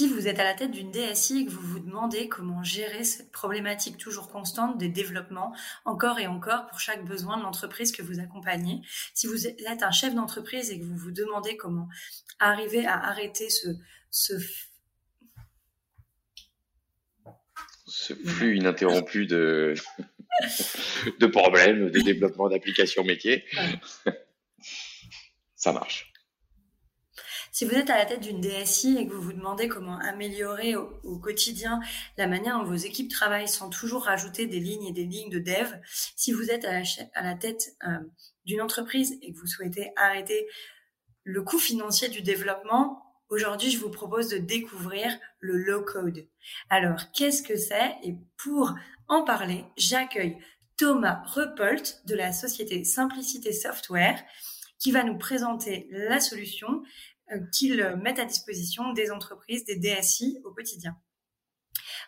Si vous êtes à la tête d'une DSI et que vous vous demandez comment gérer cette problématique toujours constante des développements encore et encore pour chaque besoin de l'entreprise que vous accompagnez, si vous êtes un chef d'entreprise et que vous vous demandez comment arriver à arrêter ce, ce ce flux ininterrompu de, de problèmes, de développement d'applications métiers. Ça marche. Si vous êtes à la tête d'une DSI et que vous vous demandez comment améliorer au, quotidien la manière dont vos équipes travaillent sans toujours rajouter des lignes et des lignes de dev, si vous êtes à la, tête euh, d'une entreprise et que vous souhaitez arrêter le coût financier du développement, Aujourd'hui, je vous propose de découvrir le low code. Alors, qu'est-ce que c'est? Et pour en parler, j'accueille Thomas Repolt de la société Simplicité Software qui va nous présenter la solution euh, qu'il met à disposition des entreprises, des DSI au quotidien.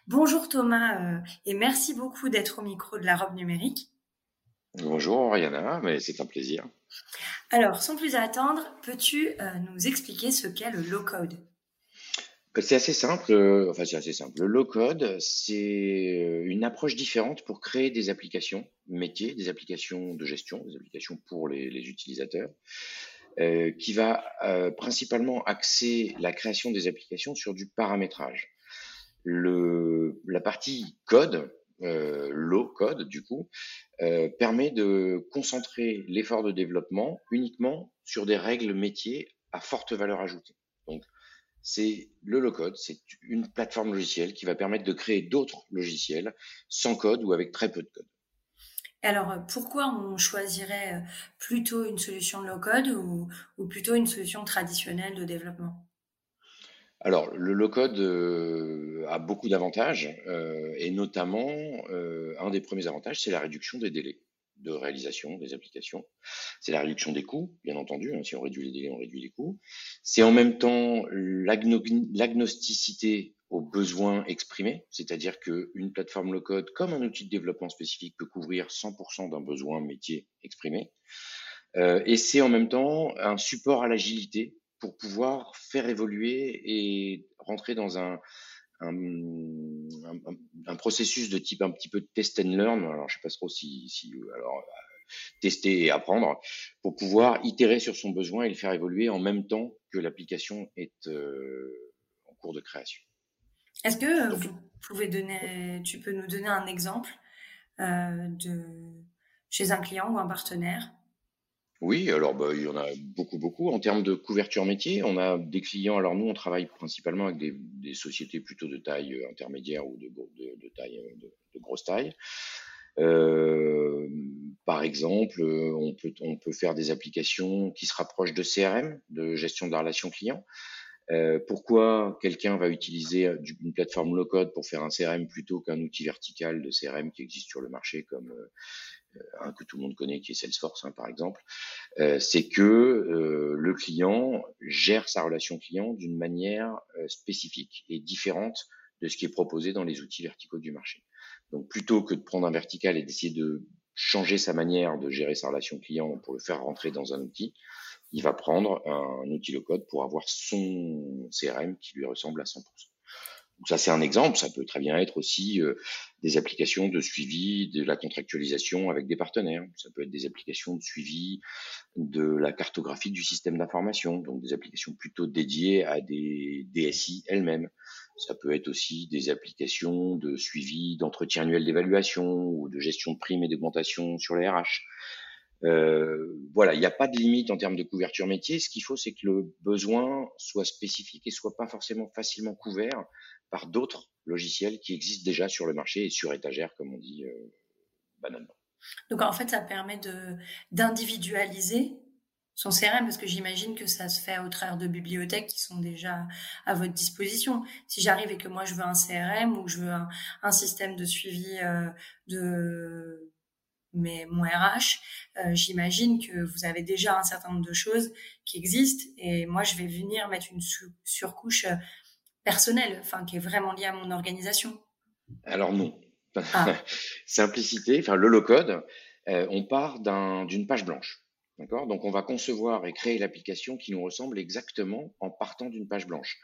Bonjour Thomas euh, et merci beaucoup d'être au micro de la robe numérique. Bonjour Oriana, mais c'est un plaisir. Alors, sans plus attendre, peux-tu euh, nous expliquer ce qu'est le low-code bah, c'est assez simple, euh, enfin c'est assez simple. Le low-code, c'est euh, une approche différente pour créer des applications métiers, des applications de gestion, des applications pour les, utilisateurs, qui va principalement axer la création des applications sur du paramétrage. La partie code, euh, low code du coup, euh, permet de concentrer l'effort de développement uniquement sur des règles métiers à forte valeur ajoutée. Donc, c'est le low code, c'est une plateforme logicielle qui va permettre de créer d'autres logiciels sans code ou avec très peu de code. Alors, pourquoi on choisirait plutôt une solution low code ou plutôt une solution traditionnelle de développement? Alors, le low-code euh, a beaucoup d'avantages, euh, et notamment, euh, un des premiers avantages, c'est la réduction des délais de réalisation des applications. C'est la réduction des coûts, bien entendu. Hein, si on réduit les délais, on réduit les coûts. C'est en même temps l'agnosticité aux besoins exprimés, c'est-à-dire qu'une plateforme low-code, comme un outil de développement spécifique, peut couvrir 100% d'un besoin métier exprimé. et c'est en même temps un support à l'agilité pour pouvoir faire évoluer et rentrer dans un, un, processus de type un petit peu test and learn. Alors, je sais pas trop si, si alors, tester et apprendre pour pouvoir itérer sur son besoin et le faire évoluer en même temps que l'application est euh, en cours de création. Est-ce que vous pouvez donner, tu peux nous donner un exemple euh, de chez un client ou un partenaire oui, alors bah, il y en a beaucoup, beaucoup. En termes de couverture métier, on a des clients. Alors nous, on travaille principalement avec des, sociétés plutôt de taille euh, intermédiaire ou de, taille euh, de, grosse taille. Euh, par exemple, on peut, on peut faire des applications qui se rapprochent de CRM, de gestion de la relation client. pourquoi quelqu'un va utiliser une plateforme low-code pour faire un CRM plutôt qu'un outil vertical de CRM qui existe sur le marché comme un que tout le monde connaît, qui est Salesforce, hein, par exemple, euh, c'est que euh, le client gère sa relation client d'une manière euh, spécifique et différente de ce qui est proposé dans les outils verticaux du marché. Donc, plutôt que de prendre un vertical et d'essayer de changer sa manière de gérer sa relation client pour le faire rentrer dans un outil, il va prendre un outil low-code pour avoir son CRM qui lui ressemble à 100%. Donc ça, c'est un exemple. Ça peut très bien être aussi euh, des applications de suivi de la contractualisation avec des partenaires. Ça peut être des applications de suivi de la cartographie du système d'information, donc des applications plutôt dédiées à des DSI elles-mêmes. Ça peut être aussi des applications de suivi d'entretien annuel d'évaluation ou de gestion de primes et d'augmentation sur les RH. Euh, voilà, il n'y a pas de limite en termes de couverture métier. Ce qu'il faut, c'est que le besoin soit spécifique et soit pas forcément facilement couvert par d'autres logiciels qui existent déjà sur le marché et sur étagère, comme on dit euh, banalement. Donc en fait, ça permet d'individualiser son CRM parce que j'imagine que ça se fait au travers de bibliothèques qui sont déjà à votre disposition. Si j'arrive et que moi je veux un CRM ou je veux un, système de suivi euh, de mais mon RH, euh, j'imagine que vous avez déjà un certain nombre de choses qui existent et moi je vais venir mettre une surcouche personnelle, enfin qui est vraiment liée à mon organisation. Alors non. Ah. Simplicité, enfin le low code, euh, on part d'une page blanche. D'accord? Donc on va concevoir et créer l'application qui nous ressemble exactement en partant d'une page blanche.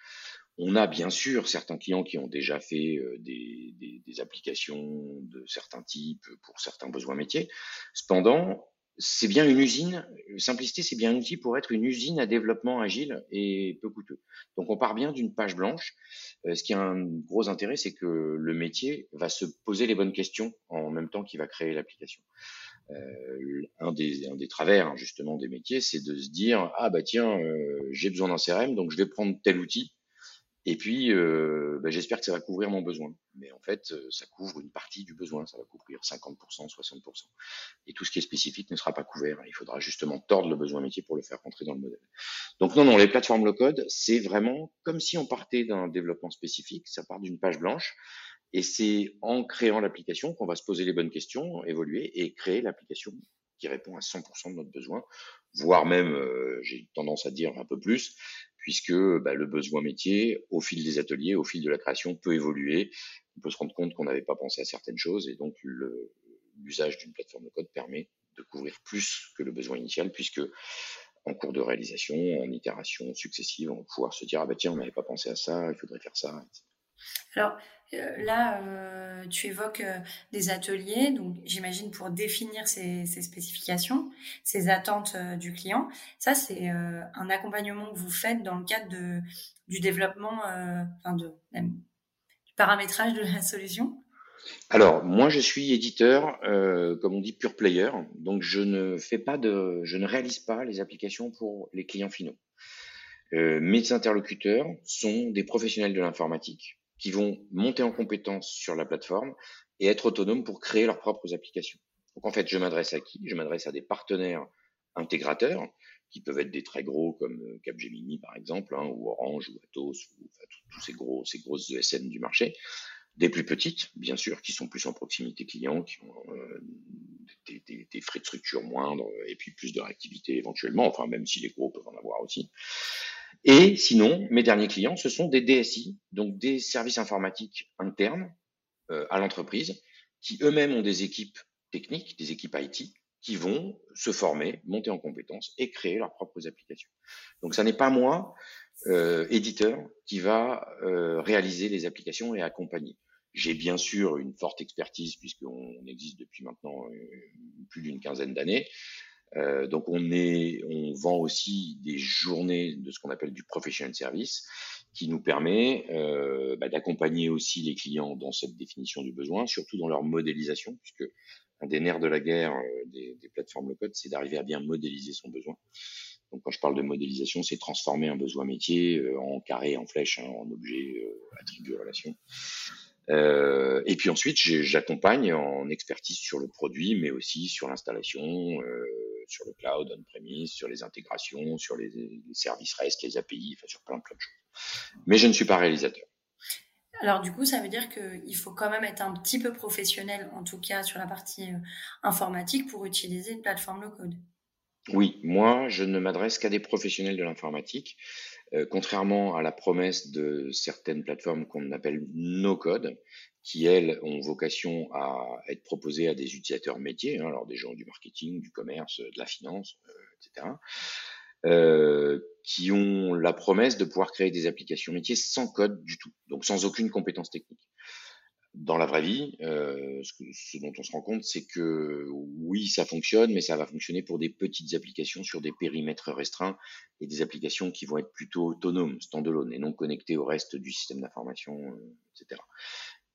On a bien sûr certains clients qui ont déjà fait euh, des, des, applications de certains types pour certains besoins métiers. Cependant, c'est bien une usine, simplicité, c'est bien un outil pour être une usine à développement agile et peu coûteux. Donc on part bien d'une page blanche. Euh, ce qui a un gros intérêt, c'est que le métier va se poser les bonnes questions en même temps qu'il va créer l'application. Euh, un, des, un des travers justement des métiers, c'est de se dire ah bah tiens, euh, j'ai besoin d'un CRM, donc je vais prendre tel outil et puis, euh, ben, j'espère que ça va couvrir mon besoin. Mais en fait, euh, ça couvre une partie du besoin. Ça va couvrir 50%, 60%. Et tout ce qui est spécifique ne sera pas couvert. Il faudra justement tordre le besoin métier pour le faire rentrer dans le modèle. Donc non, non, les plateformes low-code, c'est vraiment comme si on partait d'un développement spécifique. Ça part d'une page blanche. Et c'est en créant l'application qu'on va se poser les bonnes questions, évoluer et créer l'application qui répond à 100% de notre besoin, voire même, euh, j'ai tendance à dire un peu plus, puisque bah, le besoin métier, au fil des ateliers, au fil de la création, peut évoluer. On peut se rendre compte qu'on n'avait pas pensé à certaines choses, et donc l'usage d'une plateforme de code permet de couvrir plus que le besoin initial, puisque en cours de réalisation, en itération successive, on va pouvoir se dire ah bah tiens, on n'avait pas pensé à ça, il faudrait faire ça. Alors là, euh, tu évoques euh, des ateliers, donc j'imagine pour définir ces, spécifications, ces attentes du client. Ça, c'est un accompagnement que vous faites dans le cadre de, du développement, enfin du paramétrage de la solution? Alors, moi, je suis éditeur, comme on dit, pure player. Donc, je ne fais pas de, je ne réalise pas les applications pour les clients finaux. mes interlocuteurs sont des professionnels de l'informatique qui vont monter en compétence sur la plateforme et être autonomes pour créer leurs propres applications. Donc en fait, je m'adresse à qui? Je m'adresse à des partenaires intégrateurs qui peuvent être des très gros comme euh, Capgemini par exemple, hein, ou Orange ou Atos, ou tous ces gros, ces grosses ESN du marché, des plus petites bien sûr, qui sont plus en proximité client, qui ont euh, des, des, des, frais de structure moindres et puis plus de réactivité éventuellement, enfin même si les gros peuvent en avoir aussi. Et sinon, mes derniers clients, ce sont des DSI, donc des services informatiques internes euh, à l'entreprise, qui eux-mêmes ont des équipes techniques, des équipes IT, qui vont se former, monter en compétences et créer leurs propres applications. Donc, ça n'est pas moi, euh, éditeur, qui va euh, réaliser les applications et accompagner. J'ai bien sûr une forte expertise puisqu'on existe depuis maintenant plus d'une quinzaine d'années. Euh, donc on est, on vend aussi des journées de ce qu'on appelle du professional service, qui nous permet euh, bah, d'accompagner aussi les clients dans cette définition du besoin, surtout dans leur modélisation, puisque un des nerfs de la guerre euh, des, des, plateformes low-code, c'est d'arriver à bien modéliser son besoin. Donc quand je parle de modélisation, c'est transformer un besoin métier euh, en carré, en flèche, hein, en objet, euh, attribut, relation. Euh, et puis ensuite, j'accompagne en expertise sur le produit, mais aussi sur l'installation, euh, sur le cloud, on-premise, sur les intégrations, sur les, services REST, les API, enfin sur plein plein de choses. Mais je ne suis pas réalisateur. Alors du coup, ça veut dire qu'il faut quand même être un petit peu professionnel, en tout cas sur la partie euh, informatique, pour utiliser une plateforme low-code. Oui, moi, je ne m'adresse qu'à des professionnels de l'informatique. Euh, contrairement à la promesse de certaines plateformes qu'on appelle no-code, qui elles ont vocation à être proposées à des utilisateurs métiers, hein, alors des gens du marketing, du commerce, de la finance, euh, etc., euh, qui ont la promesse de pouvoir créer des applications métiers sans code du tout, donc sans aucune compétence technique dans la vraie vie, euh, ce, ce, dont on se rend compte, c'est que oui, ça fonctionne, mais ça va fonctionner pour des petites applications sur des périmètres restreints et des applications qui vont être plutôt autonomes, standalone, et non connectées au reste du système d'information, euh, etc.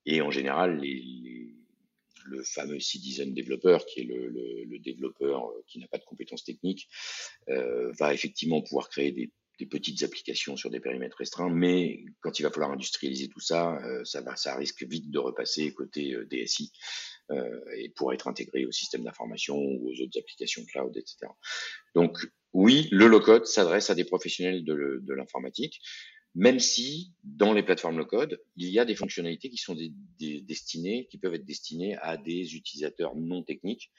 Et en général, les, les, le fameux citizen developer, qui est le, le, développeur qui n'a pas de compétences techniques, va effectivement pouvoir créer des, des, petites applications sur des périmètres restreints, mais quand il va falloir industrialiser tout ça, ça, va, ça risque vite de repasser côté DSI et pour être intégré au système d'information ou aux autres applications cloud, etc. Donc oui, le low-code s'adresse à des professionnels de l'informatique, même si dans les plateformes low-code, il y a des fonctionnalités qui sont destinées, qui peuvent être destinées à des utilisateurs non techniques,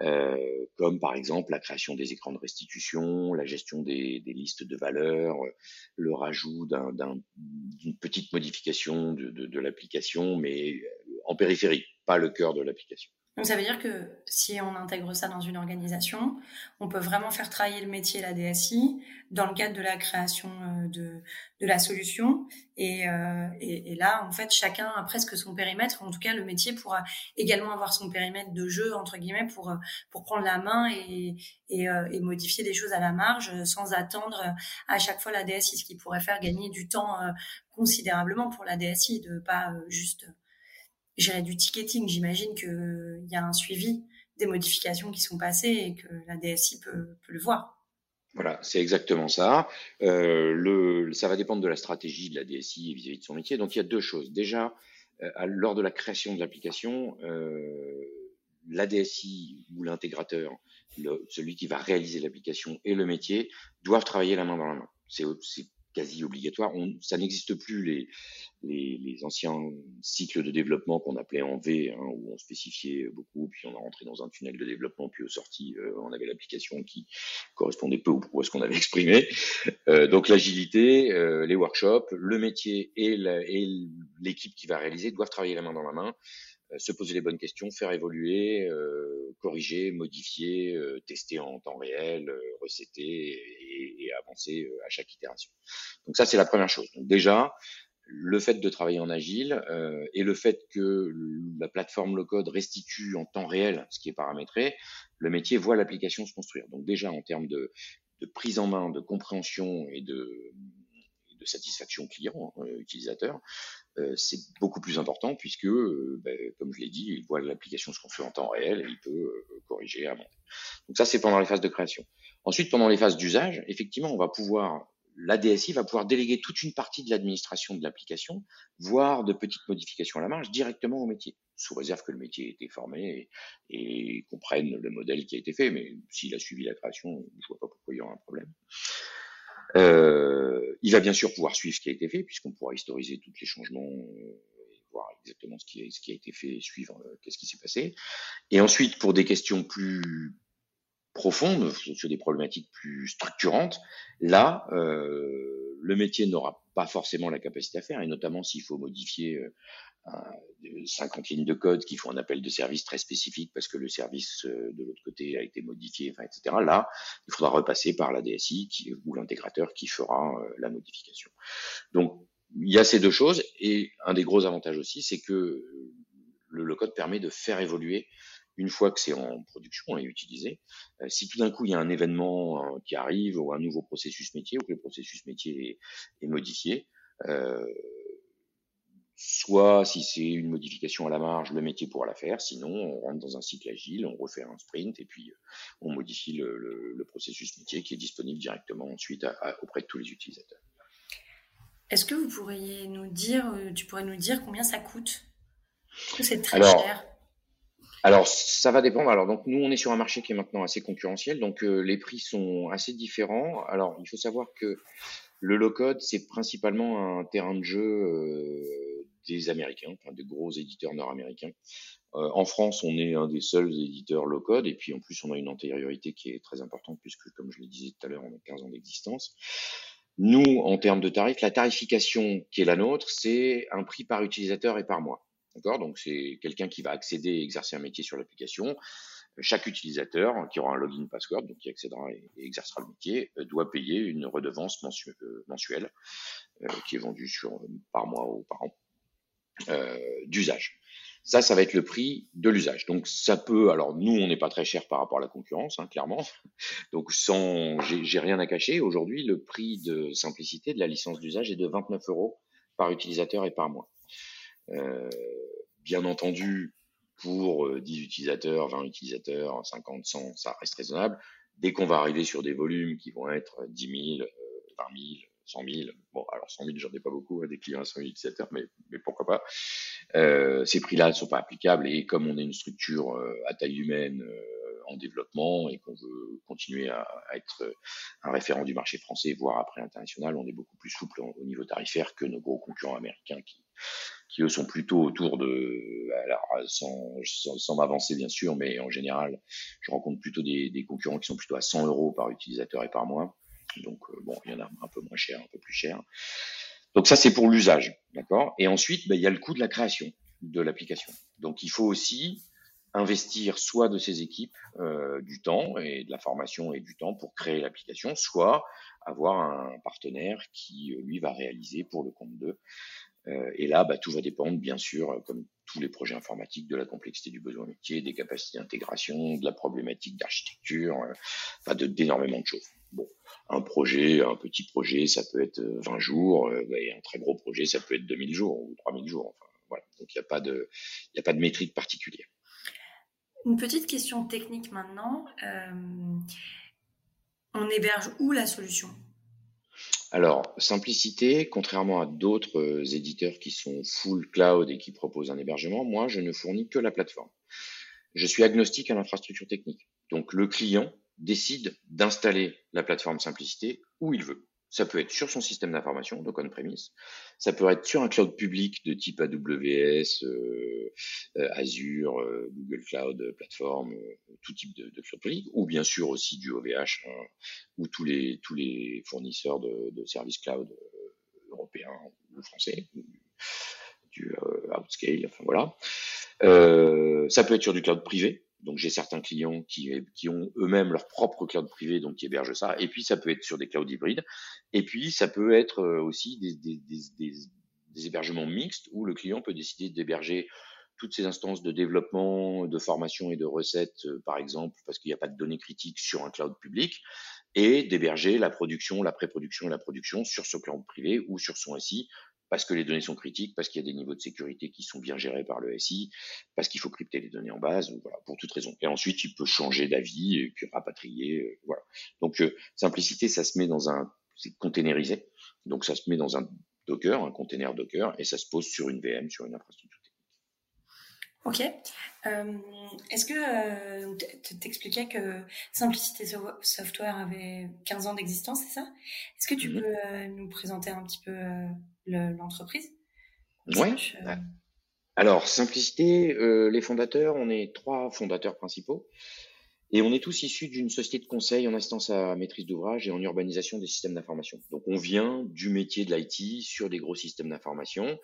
euh, comme par exemple la création des écrans de restitution, la gestion des, listes de valeurs, le rajout d'une petite modification de, de l'application, mais en périphérie, pas le cœur de l'application. Donc ça veut dire que si on intègre ça dans une organisation, on peut vraiment faire travailler le métier la DSI dans le cadre de la création euh, de, de la solution. Et, euh, et, là, en fait, chacun a presque son périmètre. En tout cas, le métier pourra également avoir son périmètre de jeu, entre guillemets, pour, pour prendre la main et, et, euh, et modifier des choses à la marge sans attendre à chaque fois la DSI, ce qui pourrait faire gagner du temps considérablement pour la DSI, de pas juste gérer du ticketing. J'imagine qu'il y a un suivi des modifications qui sont passées et que la DSI peut, le voir. Voilà, c'est exactement ça. Euh, ça va dépendre de la stratégie de la DSI vis-à-vis de son métier. Donc il y a deux choses. Déjà, euh, lors de la création de l'application, euh, la DSI ou l'intégrateur, celui qui va réaliser l'application et le métier doivent travailler la main dans la main. C'est quasi obligatoire. On, ça n'existe plus les, les, les, anciens cycles de développement qu'on appelait en V, hein, où on spécifiait beaucoup, puis on a rentré dans un tunnel de développement, puis au sorti, euh, on avait l'application qui correspondait peu ou à ce qu'on avait exprimé. Euh, donc l'agilité, euh, les workshops, le métier et l'équipe qui va réaliser doivent travailler la main dans la main se poser les bonnes questions, faire évoluer, euh, corriger, modifier, euh, tester en temps réel, recéter et, et avancer à chaque itération. Donc ça, c'est la première chose. Donc déjà, le fait de travailler en agile euh, et le fait que la plateforme low-code restitue en temps réel ce qui est paramétré, le métier voit l'application se construire. Donc déjà en termes de, de prise en main, de compréhension et de, de satisfaction client, hein, utilisateur, euh, c'est beaucoup plus important puisque, euh, ben, comme je l'ai dit, il voit l'application se construire en temps réel et il peut euh, corriger, monter. Donc ça, c'est pendant les phases de création. Ensuite, pendant les phases d'usage, effectivement, on va pouvoir la DSI va pouvoir déléguer toute une partie de l'administration de l'application, voire de petites modifications à la marge directement au métier, sous réserve que le métier ait été formé et, et comprenne le modèle qui a été fait. Mais s'il a suivi la création, je vois pas pourquoi il y aura un problème. Euh, il va bien sûr pouvoir suivre ce qui a été fait, puisqu'on pourra historiser tous les changements et voir exactement ce qui, ce qui a été fait, suivre euh, qu'est-ce qui s'est passé. Et ensuite, pour des questions plus profondes, sur des problématiques plus structurantes, là, euh, le métier n'aura pas forcément la capacité à faire, et notamment s'il faut modifier euh, 50 lignes de code qui font un appel de service très spécifique parce que le service euh, de l'autre côté a été modifié, etc. Là, il faudra repasser par la DSI ou l'intégrateur qui fera euh, la modification. Donc, il y a ces deux choses et un des gros avantages aussi, c'est que le, code permet de faire évoluer une fois que c'est en production et utilisé. Euh, si tout d'un coup il y a un événement qui arrive ou un nouveau processus métier ou que le processus métier est, est modifié, euh, Soit, si c'est une modification à la marge, le métier pourra la faire. Sinon, on rentre dans un cycle agile, on refait un sprint et puis euh, on modifie le, processus métier qui est disponible directement ensuite auprès de tous les utilisateurs. Est-ce que vous pourriez nous dire, euh, tu pourrais nous dire combien ça coûte? C'est très cher? Alors, ça va dépendre. Alors, donc, nous, on est sur un marché qui est maintenant assez concurrentiel, donc euh, les prix sont assez différents. Alors, il faut savoir que le low-code, c'est principalement un terrain de jeu des Américains, enfin des gros éditeurs nord-américains. Euh, en France, on est un des seuls éditeurs low-code, et puis en plus, on a une antériorité qui est très importante, puisque, comme je le disais tout à l'heure, on a 15 ans d'existence. Nous, en termes de tarifs, la tarification qui est la nôtre, c'est un prix par utilisateur et par mois. D'accord? Donc, c'est quelqu'un qui va accéder et exercer un métier sur l'application. Chaque utilisateur qui aura un login password, donc qui accédera et, exercera le métier, euh, doit payer une redevance euh, mensuelle qui est vendue sur, par mois ou par an. Euh, d'usage. Ça, ça va être le prix de l'usage. Donc, ça peut. Alors, nous, on n'est pas très cher par rapport à la concurrence, hein, clairement. Donc, sans, j'ai rien à cacher. Aujourd'hui, le prix de simplicité de la licence d'usage est de 29 euros par utilisateur et par mois. Euh, bien entendu, pour 10 utilisateurs, 20 utilisateurs, 50, 100, ça reste raisonnable. Dès qu'on va arriver sur des volumes qui vont être 10 000, 20 000, 100 000. Bon, alors 100 000, j'en ai pas beaucoup, hein, des clients à 100 000 utilisateurs, mais, mais pourquoi pas. Euh, ces prix-là ne sont pas applicables et comme on est une structure euh, à taille humaine euh, en développement et qu'on veut continuer à, être un référent du marché français, voire après international, on est beaucoup plus souple au niveau tarifaire que nos gros concurrents américains qui, qui eux sont plutôt autour de, alors sans, sans, sans m'avancer bien sûr, mais en général, je rencontre plutôt des, des concurrents qui sont plutôt à 100 euros par utilisateur et par mois. Donc, euh, bon, il y en a un peu moins cher, un peu plus cher. Donc ça, c'est pour l'usage, d'accord? Et ensuite, ben, il y a le coût de la création de l'application. Donc, il faut aussi investir soit de ses équipes euh, du temps et de la formation et du temps pour créer l'application, soit avoir un partenaire qui, euh, lui, va réaliser pour le compte d'eux. Et là, bah, tout va dépendre, bien sûr, comme tous les projets informatiques, de la complexité du besoin métier, des capacités d'intégration, de la problématique d'architecture, euh, enfin, d'énormément de choses. Bon, un projet, un petit projet, ça peut être 20 euh, jours, euh, et un très gros projet, ça peut être 2000 jours ou 3000 jours. Enfin, voilà. Donc, il n'y a pas de, il n'y a pas de métrique particulière. Une petite question technique maintenant. Euh, on héberge où la solution? Alors, simplicité, contrairement à d'autres éditeurs qui sont full cloud et qui proposent un hébergement, moi, je ne fournis que la plateforme. Je suis agnostique à l'infrastructure technique. Donc, le client décide d'installer la plateforme Simplicité où il veut. Ça peut être sur son système d'information, donc on-premise. Ça peut être sur un cloud public de type AWS, euh, euh, Azure, euh, Google Cloud Platform, euh, tout type de, de, cloud public, ou bien sûr aussi du OVH, hein, ou tous les tous les fournisseurs de, de services cloud européens ou français, du Outscale, enfin voilà. ça peut être sur du cloud privé, donc j'ai certains clients qui, qui ont eux-mêmes leur propre cloud privé, donc qui hébergent ça. Et puis ça peut être sur des clouds hybrides. Et puis ça peut être euh, aussi des, des, des, hébergements mixtes où le client peut décider d'héberger toutes ces instances de développement, de formation et de recettes, euh, par exemple, parce qu'il n'y a pas de données critiques sur un cloud public, et d'héberger la production, la pré-production et la production sur ce cloud privé ou sur son SI parce que les données sont critiques, parce qu'il y a des niveaux de sécurité qui sont bien gérés par le SI, parce qu'il faut crypter les données en base, voilà, pour toute raison. Et ensuite, il peut changer d'avis et puis rapatrier, euh, voilà. Donc, euh, simplicité, ça se met dans un, c'est containerisé, donc ça se met dans un Docker, un container Docker, et ça se pose sur une VM, sur une infrastructure Ok. Euh, Est-ce que euh, t'expliquais que Simplicité Software avait 15 ans d'existence, c'est ça? Est-ce que tu mmh. peux euh, nous présenter un petit peu l'entreprise? Oui. Euh, Alors, Simplicité, les fondateurs, on est trois fondateurs principaux. Et on est tous issus d'une société de conseil en assistance à maîtrise d'ouvrage et en urbanisation des systèmes d'information. Donc on vient du métier de l'IT sur des gros systèmes d'information.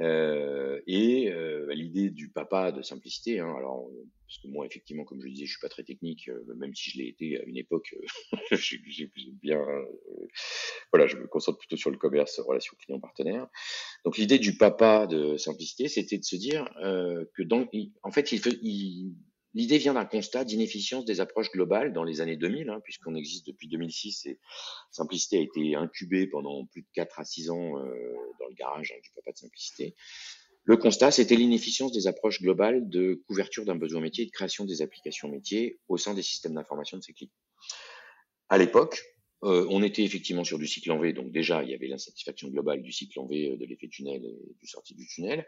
Euh, et euh, l'idée du papa de simplicité, hein, alors parce que moi effectivement, comme je disais, je suis pas très technique, euh, même si je l'ai été à une époque, euh, j'ai bien, euh, voilà, je me concentre plutôt sur le commerce, relation client-partenaire. Donc l'idée du papa de simplicité, c'était de se dire que dans, en fait, il, il L'idée vient d'un constat d'inefficience des approches globales dans les années 2000, hein, puisqu'on existe depuis 2006 et Simplicité a été incubé pendant plus de 4 à 6 ans euh, dans le garage hein, du papa de Simplicité. Le constat, c'était l'inefficience des approches globales de couverture d'un besoin métier et de création des applications métiers au sein des systèmes d'information de ces clients. À l'époque, euh, on était effectivement sur du cycle en V, donc déjà il y avait l'insatisfaction globale du cycle en V, euh, de l'effet tunnel et du sortie du tunnel.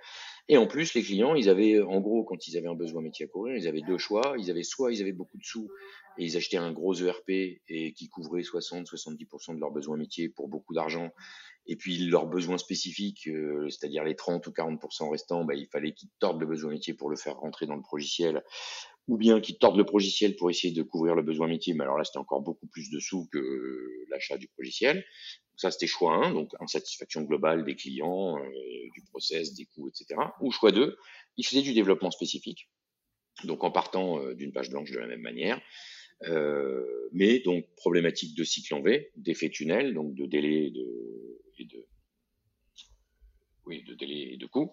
Et en plus, les clients, ils avaient, en gros, quand ils avaient un besoin métier à courir, ils avaient deux choix. Ils avaient soit ils avaient beaucoup de sous et ils achetaient un gros ERP et qui couvrait 60-70% de leurs besoins métiers pour beaucoup d'argent. Et puis leurs besoins spécifiques, euh, c'est-à-dire les 30 ou 40% restants, bah, il fallait qu'ils tordent le besoin métier pour le faire rentrer dans le logiciel ou bien qui tordent le logiciel pour essayer de couvrir le besoin métier, mais alors là c'était encore beaucoup plus de sous que l'achat du logiciel. Ça c'était choix 1, donc insatisfaction globale des clients, euh, du process, des coûts, etc. Ou choix 2, ils faisaient du développement spécifique, donc en partant euh, d'une page blanche de la même manière, euh, mais donc problématique de cycle en V, d'effet tunnel, donc de délai et de, et de oui, de délai et de coûts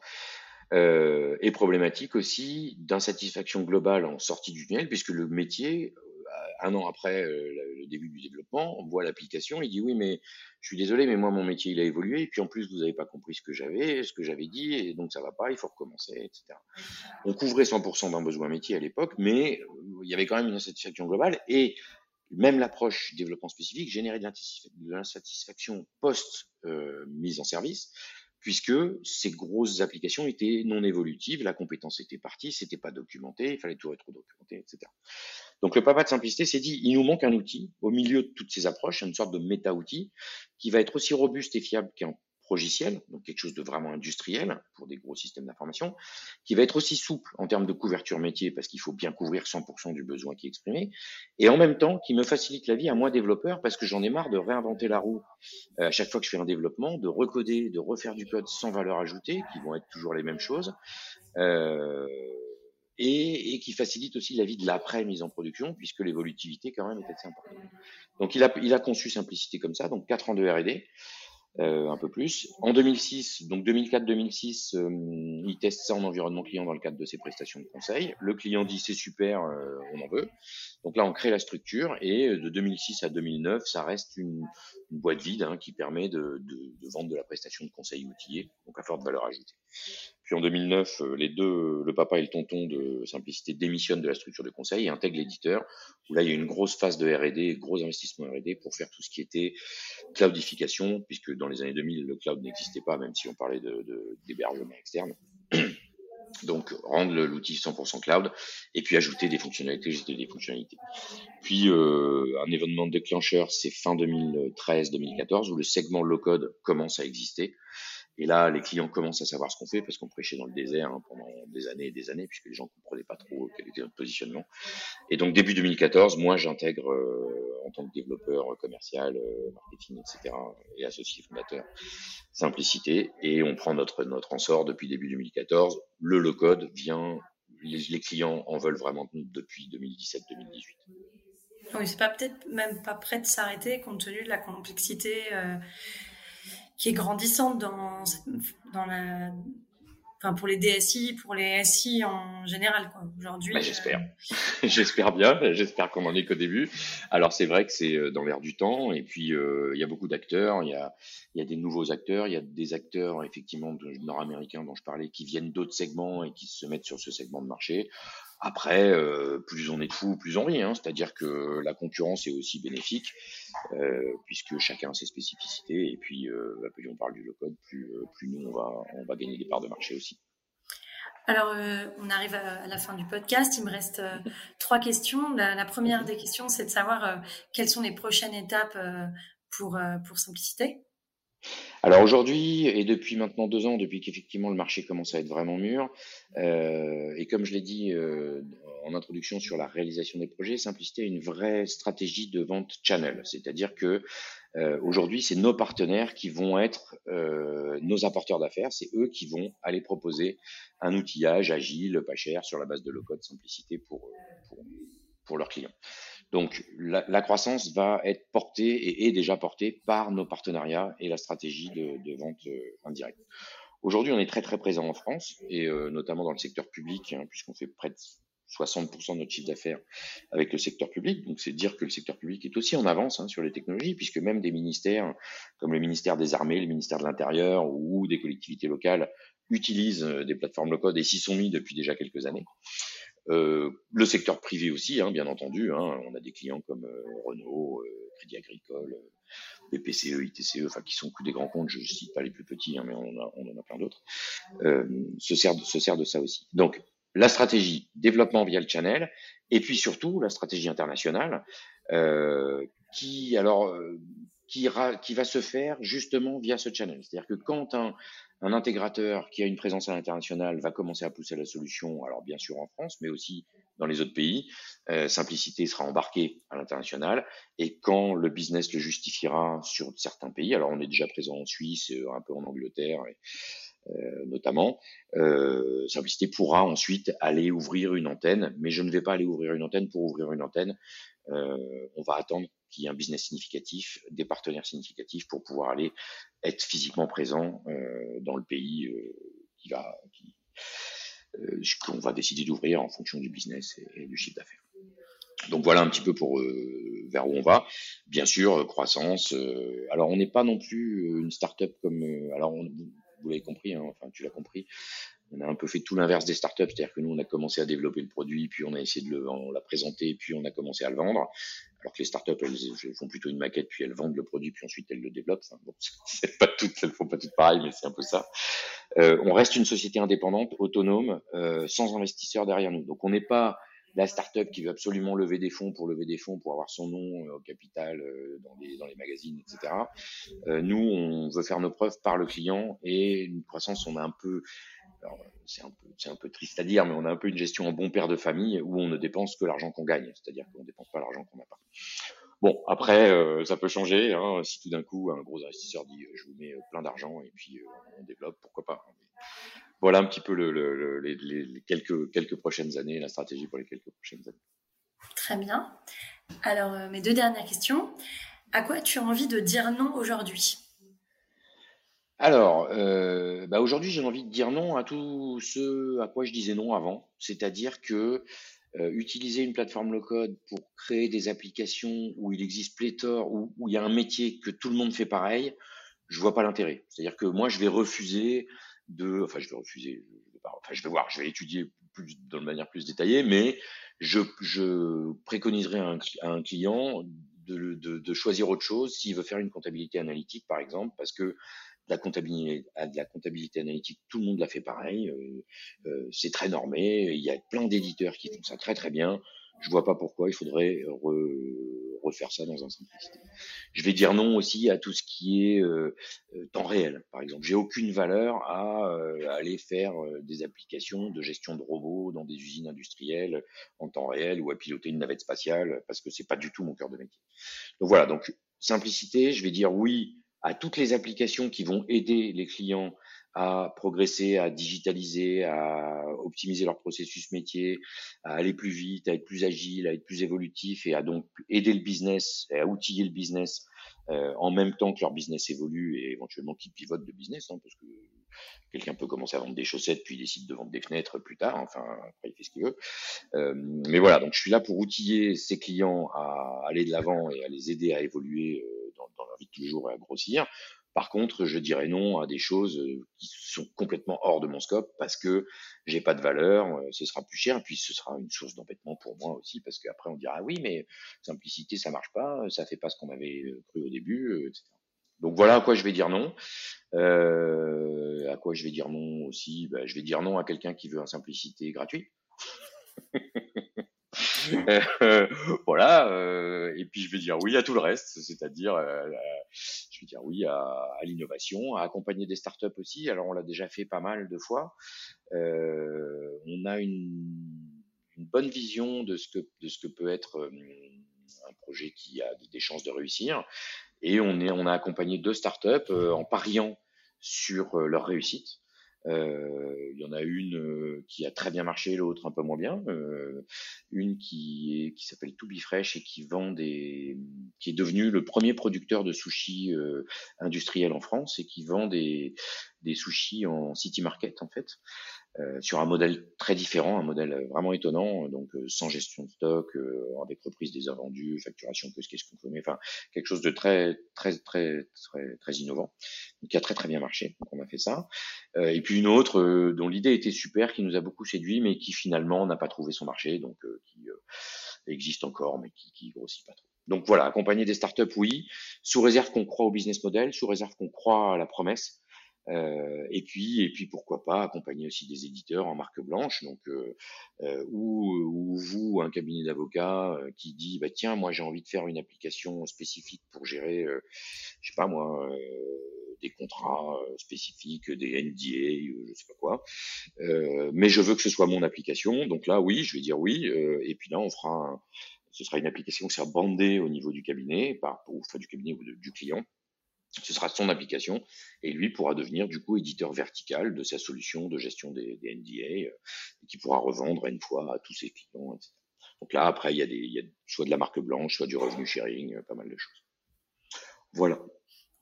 euh, et problématique aussi d'insatisfaction globale en sortie du tunnel, puisque le métier euh, un an après le début du développement, on voit l'application, il dit oui, mais je suis désolé, mais moi mon métier il a évolué, et puis en plus vous n'avez pas compris ce que j'avais, ce que j'avais dit, et donc ça va pas, il faut recommencer, etc. On couvrait 100% d'un besoin métier à l'époque, mais il y avait quand même une insatisfaction globale, et même l'approche développement spécifique générait de l'insatisfaction post mise en service puisque ces grosses applications étaient non évolutives, la compétence était partie, c'était pas documenté, il fallait tout rétro-documenter, etc. Donc le papa de simplicité s'est dit, il nous manque un outil au milieu de toutes ces approches, une sorte de méta-outil qui va être aussi robuste et fiable qu'un logiciel, donc quelque chose de vraiment industriel pour des gros systèmes d'information, qui va être aussi souple en termes de couverture métier parce qu'il faut bien couvrir 100% du besoin qui est exprimé, et en même temps qui me facilite la vie à moi développeur parce que j'en ai marre de réinventer la roue euh, à chaque fois que je fais un développement, de recoder, de refaire du code sans valeur ajoutée, qui vont être toujours les mêmes choses. Euh, et, qui facilite aussi la vie de l'après mise en production, puisque l'évolutivité quand même est assez importante. Donc il a, il a conçu Simplicité comme ça, donc 4 ans de R&D, euh, un peu plus. En 2006, donc 2004-2006, euh, il teste ça en environnement client dans le cadre de ses prestations de conseil. Le client dit c'est super, euh, on en veut. Donc là, on crée la structure et de 2006 à 2009, ça reste une, boîte vide hein, qui permet de, de, vendre de la prestation de conseil outillé, donc à forte valeur ajoutée. Puis en 2009, les deux, le papa et le tonton de Simplicité démissionnent de la structure de conseil et intègrent l'éditeur, où là, il y a une grosse phase de R&D, gros investissement R&D pour faire tout ce qui était cloudification, puisque dans les années 2000, le cloud n'existait pas, même si on parlait d'hébergement de, externe. Donc, rendre l'outil 100% cloud et puis ajouter des fonctionnalités, des fonctionnalités. Puis, euh, un événement déclencheur, c'est fin 2013-2014 où le segment low-code commence à exister. Et là, les clients commencent à savoir ce qu'on fait parce qu'on prêchait dans le désert hein, pendant des années et des années puisque les gens comprenaient pas trop quel était notre positionnement. Et donc début 2014, moi j'intègre euh, en tant que développeur commercial, euh, marketing, etc. et associé fondateur Simplicité et on prend notre notre ressort depuis début 2014. Le low code vient, les, les clients en veulent vraiment depuis 2017-2018. Oui, c'est pas peut-être même pas prêt de s'arrêter compte tenu de la complexité. Euh qui est grandissante dans, dans la, enfin pour les DSI, pour les SI en général. Aujourd'hui, bah, j'espère, euh, j'espère bien. J'espère qu'on en est qu'au début. Alors c'est vrai que c'est euh, dans l'air du temps, et puis euh, il y a beaucoup d'acteurs. Il y a, il y a des nouveaux acteurs. Il y a des acteurs effectivement nord-américains dont je parlais qui viennent d'autres segments et qui se mettent sur ce segment de marché. Après, euh, plus on est de fous, plus on rit. Hein. C'est-à-dire que la concurrence est aussi bénéfique, euh, puisque chacun a ses spécificités. Et puis, euh, bah, plus on parle du low-code, plus, plus nous, on va, on va gagner des parts de marché aussi. Alors, on arrive à, la fin du podcast. Il me reste trois questions. La, la, première des questions, c'est de savoir quelles sont les prochaines étapes pour, pour Simplicité? Alors aujourd'hui, et depuis maintenant deux ans, depuis qu'effectivement le marché commence à être vraiment mûr, euh, et comme je l'ai dit euh, en introduction sur la réalisation des projets, Simplicité a une vraie stratégie de vente channel, c'est-à-dire que euh, aujourd'hui, c'est nos partenaires qui vont être nos apporteurs d'affaires, c'est eux qui vont aller proposer un outillage agile, pas cher, sur la base de low-code simplicité pour, pour leurs clients. Donc la, croissance va être portée et est déjà portée par nos partenariats et la stratégie de, de vente euh, indirecte. Aujourd'hui, on est très très présent en France et euh, notamment dans le secteur public, hein, puisqu'on fait près de 60% de notre chiffre d'affaires avec le secteur public. Donc, c'est dire que le secteur public est aussi en avance hein, sur les technologies, puisque même des ministères comme le ministère des Armées, le ministère de l'Intérieur ou des collectivités locales utilisent euh, des plateformes low-code et s'y sont mis depuis déjà quelques années. Euh, le secteur privé aussi, hein, bien entendu. Hein, on a des clients comme euh, Renault, euh, Crédit Agricole, BPCE, ITCE, enfin qui sont des grands comptes. Je ne cite pas les plus petits, hein, mais on, a, on en a plein d'autres. se sert de, se sert de ça aussi. Donc la stratégie développement via le channel, et puis surtout la stratégie internationale, qui alors qui, va se faire justement via ce channel. C'est-à-dire que quand un, intégrateur qui a une présence à l'international va commencer à pousser la solution, alors bien sûr en France, mais aussi dans les autres pays. Euh, Simplicité sera embarqué à l'international et quand le business le justifiera sur certains pays, alors on est déjà présent en Suisse, euh, un peu en Angleterre et, euh, notamment, Simplicité pourra ensuite aller ouvrir une antenne, mais je ne vais pas aller ouvrir une antenne pour ouvrir une antenne. Euh, on va attendre qu'il y ait un business significatif, des partenaires significatifs pour pouvoir aller être physiquement présent euh, dans le pays euh, va, qu'on va décider d'ouvrir en fonction du business et, du chiffre d'affaires. Donc voilà un petit peu pour vers où on va. Bien sûr, croissance. alors on n'est pas non plus une start-up comme. alors vous l'avez compris, hein, enfin tu l'as compris, on a un peu fait tout l'inverse des startups, c'est-à-dire que nous, on a commencé à développer le produit, puis on a essayé de le, on l'a présenter, puis on a commencé à le vendre. Alors que les startups, elles, font plutôt une maquette, puis elles vendent le produit, puis ensuite elles le développent. bon, c'est pas toutes, elles font pas toutes pareil, mais c'est un peu ça. Euh, on reste une société indépendante, autonome, euh, sans investisseurs derrière nous. Donc on n'est pas la startup qui veut absolument lever des fonds pour lever des fonds pour avoir son nom euh, au capital euh, dans les, dans les magazines, etc. Euh, nous, on veut faire nos preuves par le client et une croissance, on a un peu c'est un, peu, un peu triste à dire, mais on a un peu une gestion en bon père de famille où on ne dépense que l'argent qu'on gagne, c'est-à-dire qu'on ne dépense pas l'argent qu'on n'a pas. Bon, après, euh, ça peut changer. Hein, si tout d'un coup, un gros investisseur dit je vous mets plein d'argent et puis euh, on développe, pourquoi pas. Voilà un petit peu le, les, quelques, quelques prochaines années, la stratégie pour les quelques prochaines années. Très bien. Alors, euh, mes deux dernières questions. À quoi tu as envie de dire non aujourd'hui? Alors, euh, bah, aujourd'hui, j'ai envie de dire non à tout ce à quoi je disais non avant. C'est-à-dire que euh, utiliser une plateforme low-code pour créer des applications où il existe pléthore, où, il y a un métier que tout le monde fait pareil, je vois pas l'intérêt. C'est-à-dire que moi, je vais refuser de, enfin, je vais refuser, je vais enfin, je vais voir, je vais étudier plus, de manière plus détaillée, mais je, je préconiserai à un, client de, choisir autre chose s'il veut faire une comptabilité analytique, par exemple, parce que la comptabilité, de la comptabilité analytique, tout le monde l'a fait pareil. Euh, euh, c'est très normé. Il y a plein d'éditeurs qui font ça très très bien. Je vois pas pourquoi il faudrait refaire ça dans un simplicité. Je vais dire non aussi à tout ce qui est euh, temps réel. Par exemple, j'ai aucune valeur à, aller faire des applications de gestion de robots dans des usines industrielles en temps réel ou à piloter une navette spatiale parce que c'est pas du tout mon cœur de métier. Donc voilà. Donc simplicité. Je vais dire oui à toutes les applications qui vont aider les clients à progresser, à digitaliser, à optimiser leur processus métier, à aller plus vite, à être plus agile, à être plus évolutif et à donc aider le business, et à outiller le business euh, en même temps que leur business évolue et éventuellement qu'ils pivotent de business, hein, parce que quelqu'un peut commencer à vendre des chaussettes puis décide de vendre des fenêtres plus tard, enfin après il fait ce qu'il veut. Euh, mais voilà, donc je suis là pour outiller ses clients à aller de l'avant et à les aider à évoluer euh, dans, dans leur vie de tous les jours et à grossir. Par contre, je dirais non à des choses euh, qui sont complètement hors de mon scope parce que j'ai pas de valeur, euh, ce sera plus cher, puis ce sera une source d'embêtement pour moi aussi parce qu'après on dira ah oui mais simplicité ça marche pas, ça fait pas ce qu'on avait euh, cru au début, etc. Donc voilà à quoi je vais dire non. Euh, à quoi je vais dire non aussi? Ben, Je vais dire non à quelqu'un qui veut un simplicité gratuit. Euh, voilà. Euh, et puis je vais dire oui à tout le reste, c'est-à-dire euh, je vais dire oui à, l'innovation, à accompagner des startups aussi. Alors on l'a déjà fait pas mal de fois. on a une, bonne vision de ce que de ce que peut être un projet qui a des chances de réussir. Et on on a accompagné deux startups en pariant sur leur réussite. Euh, il y en a une euh, qui a très bien marché, l'autre un peu moins bien. Euh, une qui, est, qui s'appelle To Be Fresh et qui vend des, qui est devenu le premier producteur de sushis industriel en France et qui vend des, des sushis en city market en fait. Euh, sur un modèle très différent, un modèle vraiment étonnant, donc euh, sans gestion de stock, euh, avec reprise des invendus, facturation que ce qu'est-ce qu'on fait, enfin quelque chose de très très très très très innovant, qui a très très bien marché. Donc on a fait ça. et puis une autre dont l'idée était super, qui nous a beaucoup séduit, mais qui finalement n'a pas trouvé son marché, donc qui existe encore, mais qui, qui grossit pas trop. Donc voilà, accompagner des startups, oui, sous réserve qu'on croit au business model, sous réserve qu'on croit à la promesse. Euh, et puis, et puis pourquoi pas accompagner aussi des éditeurs en marque blanche, donc euh, euh ou, ou, vous, un cabinet d'avocats euh, qui dit bah tiens, moi j'ai envie de faire une application spécifique pour gérer, euh, je sais pas moi, des contrats spécifiques, des NDA, je sais pas quoi, mais je veux que ce soit mon application, donc là oui, je vais dire oui, et puis là on fera, un, ce sera une application qui sera bandée au niveau du cabinet, par, enfin du cabinet ou du client ce sera son application et lui pourra devenir du coup éditeur vertical de sa solution de gestion des, NDA euh, qui pourra revendre une fois à tous ses clients, etc. Donc là, après, il y, a il y a soit de la marque blanche, soit du revenu sharing, euh, pas mal de choses. Voilà.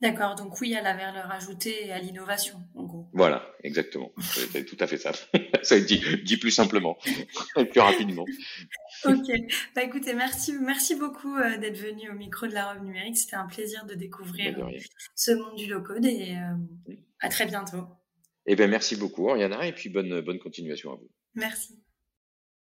D'accord, donc oui, à la valeur ajoutée et à l'innovation, en gros. Voilà, exactement. C'est tout à fait ça. ça dit, dit plus simplement, plus rapidement. Ok. Bah écoutez, merci, merci beaucoup euh, d'être venu au micro de la Robe numérique. C'était un plaisir de découvrir ce monde du low-code et euh, à très bientôt. Eh bien, merci beaucoup, Oriana, et puis bonne, bonne continuation à vous. Merci.